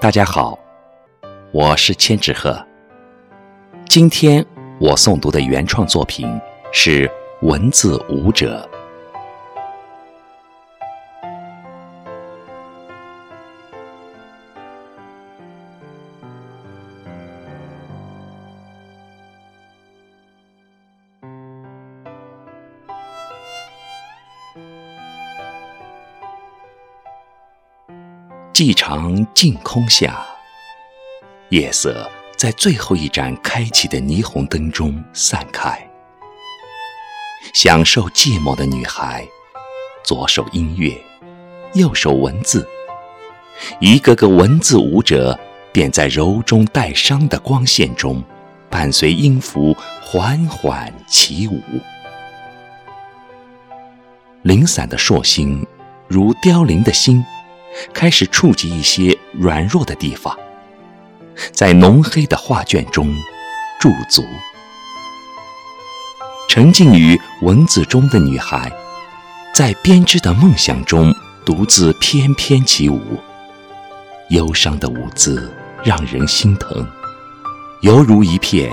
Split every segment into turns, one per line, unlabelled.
大家好，我是千纸鹤。今天我诵读的原创作品是《文字舞者》。寂长净空下，夜色在最后一盏开启的霓虹灯中散开。享受寂寞的女孩，左手音乐，右手文字，一个个文字舞者便在柔中带伤的光线中，伴随音符缓缓起舞。零散的烁星，如凋零的心。开始触及一些软弱的地方，在浓黑的画卷中驻足，沉浸于文字中的女孩，在编织的梦想中独自翩翩起舞。忧伤的舞姿让人心疼，犹如一片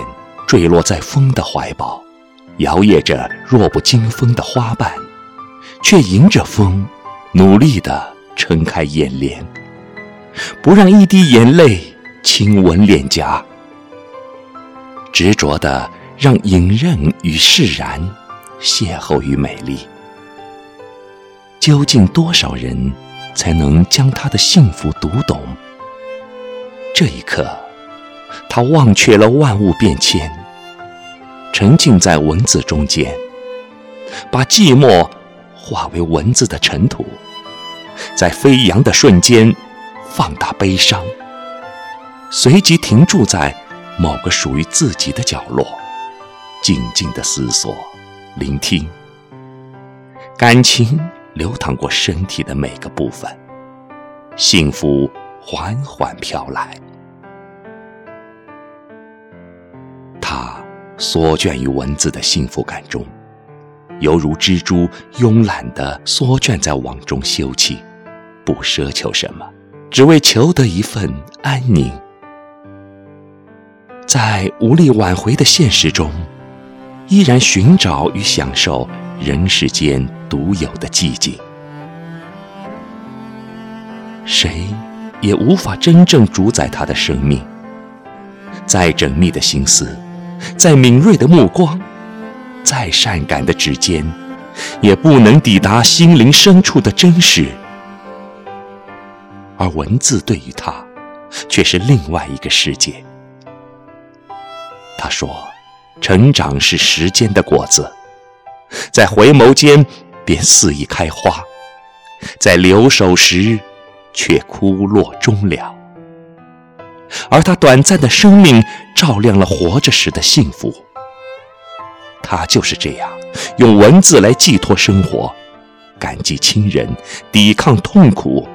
坠落在风的怀抱，摇曳着弱不禁风的花瓣，却迎着风努力地。撑开眼帘，不让一滴眼泪亲吻脸颊，执着的让隐忍与释然邂逅于美丽。究竟多少人才能将他的幸福读懂？这一刻，他忘却了万物变迁，沉浸在文字中间，把寂寞化为文字的尘土。在飞扬的瞬间，放大悲伤，随即停驻在某个属于自己的角落，静静的思索、聆听。感情流淌过身体的每个部分，幸福缓缓飘来。他缩卷于文字的幸福感中，犹如蜘蛛慵懒地缩卷在网中休憩。不奢求什么，只为求得一份安宁。在无力挽回的现实中，依然寻找与享受人世间独有的寂静。谁也无法真正主宰他的生命。再缜密的心思，再敏锐的目光，再善感的指尖，也不能抵达心灵深处的真实。而文字对于他，却是另外一个世界。他说：“成长是时间的果子，在回眸间便肆意开花，在留守时却枯落终了。而他短暂的生命照亮了活着时的幸福。他就是这样，用文字来寄托生活，感激亲人，抵抗痛苦。”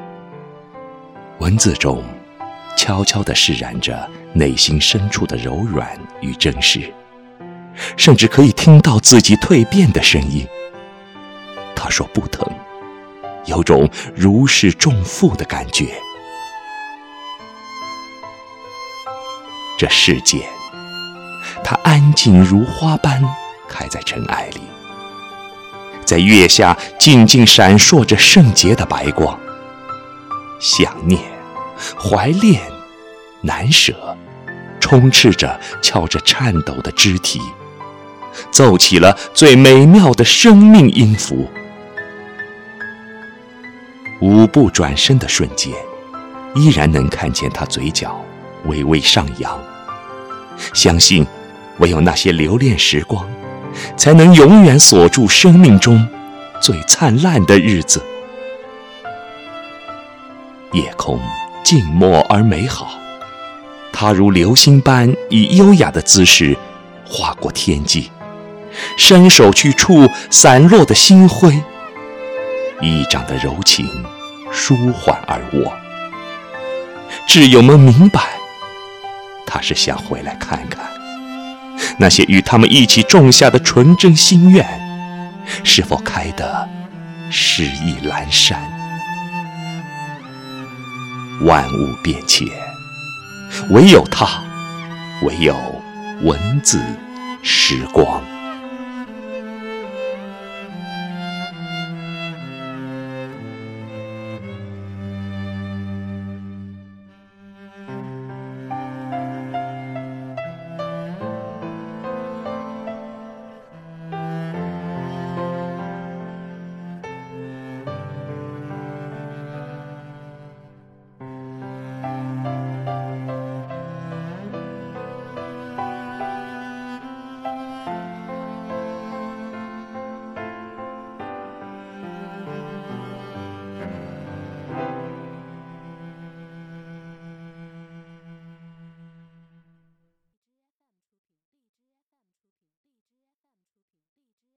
文字中，悄悄地释然着内心深处的柔软与真实，甚至可以听到自己蜕变的声音。他说不疼，有种如释重负的感觉。这世间，它安静如花般开在尘埃里，在月下静静闪烁着圣洁的白光。想念。怀恋，难舍，充斥着敲着颤抖的肢体，奏起了最美妙的生命音符。五步转身的瞬间，依然能看见他嘴角微微上扬。相信，唯有那些留恋时光，才能永远锁住生命中最灿烂的日子。夜空。静默而美好，它如流星般以优雅的姿势划过天际，伸手去触散落的星辉，一掌的柔情舒缓而握。挚友们明白，他是想回来看看那些与他们一起种下的纯真心愿，是否开得诗意阑珊。万物变迁。唯有它，唯有文字时光。